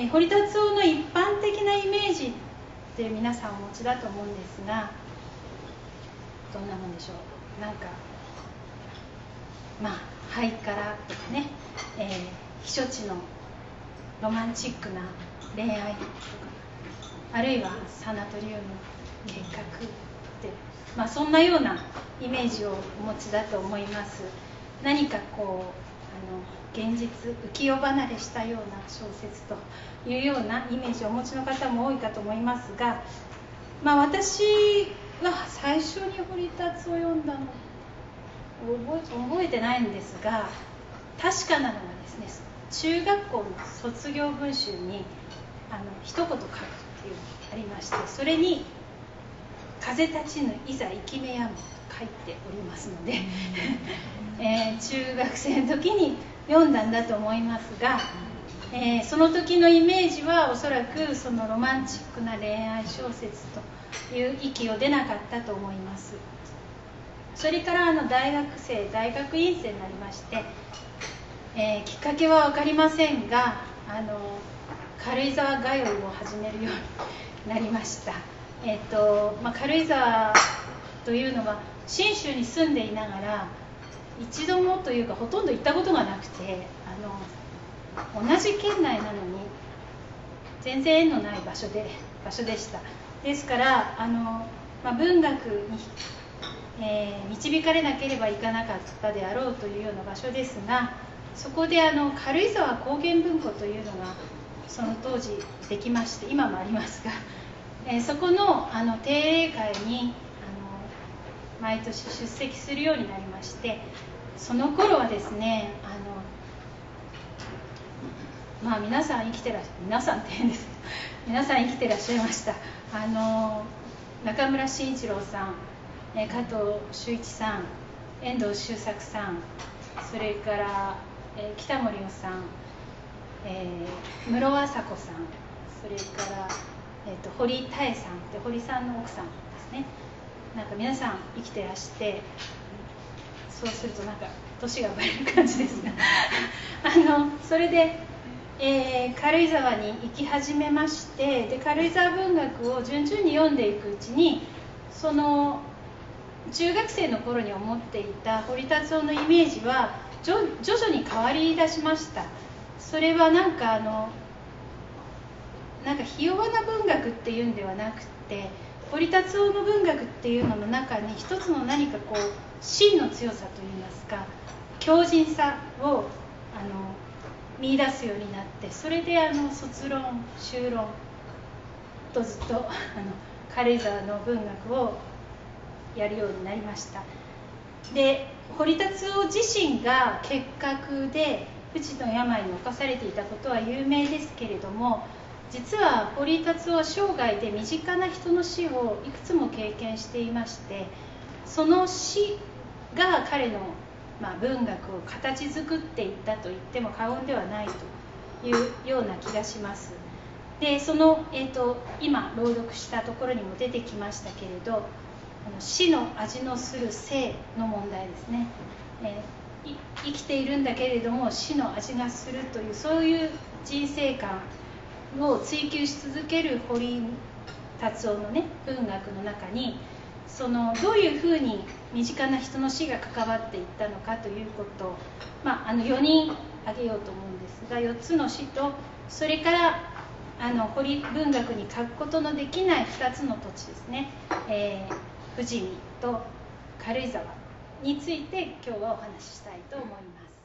えー、堀達夫の一般的なイメージって皆さんお持ちだと思うんですがどんなもんでしょう？なんかまあハイカラとかね、えー、避暑地のロマンチックな恋愛とかあるいはサナトリウム計画ってまあそんなようなイメージをお持ちだと思います。何かこうの現実浮世離れしたような小説というようなイメージをお持ちの方も多いかと思いますが、まあ、私は最初に堀達を読んだの覚えてないんですが確かなのはですね中学校の卒業文集にあの一言書くっていうのがありましてそれに「風立ちぬいざ生き目やむ」と書いておりますので、中学生の時に読んだんだと思いますが、えー、その時のイメージはおそらくそのロマンチックな恋愛小説という域を出なかったと思います。それからあの大学生大学院生になりまして、えー、きっかけは分かりませんがあの軽井沢通いを始めるようになりました。え、ー、と、まあ、軽井沢というのは信州に住んでいながら一度もというかほとんど行ったことがなくてあの同じ県内なのに全然縁のない場所で場所でした。ですからあの、まあ、文学に、えー、導かれなければいかなかったであろうというような場所ですがそこであの軽井沢高原文庫というのがその当時できまして今もありますが、えー、そこのあの定例会に毎年出席するようになりましてその頃はですねあのまあ皆さん生きてらっしゃ皆さんって変です。皆さん生きてらっしゃいました。あの中村慎一郎さん加藤修一さん遠藤周作さんそれから、え北森夫さん、えー、室和子さんそれから、えーと、堀多江さんって堀さんの奥さんですね。なんか皆さん生きてらしてそうするとなんか年がバレる感じですが あのそれで、えー、軽井沢に行き始めましてで軽井沢文学を順々に読んでいくうちにその中学生の頃に思っていた堀達夫のイメージは徐々に変わりだしました。それはなんかあのなんかひ弱な文学っていうんではなくて堀達夫の文学っていうのの中に一つの何かこう真の強さといいますか強靭さをあの見出すようになってそれであの卒論修論とずっとあの軽井沢の文学をやるようになりました。で堀達夫自身が結核で不治の病に侵されていたことは有名ですけれども実は堀井達夫は生涯で身近な人の死をいくつも経験していましてその死が彼の、まあ、文学を形作っていったと言っても過言ではないというような気がします。でその、えーと、今朗読したところにも出てきましたけれど死の味のする生の問題ですね、えー、生きているんだけれども死の味がするというそういう人生観を追求し続ける堀達夫のね文学の中にそのどういうふうに身近な人の死が関わっていったのかということを、まあ、あの4人挙げようと思うんですが4つの死とそれからあの堀文学に書くことのできない2つの土地ですね、えー、富士見と軽井沢について今日はお話ししたいと思います。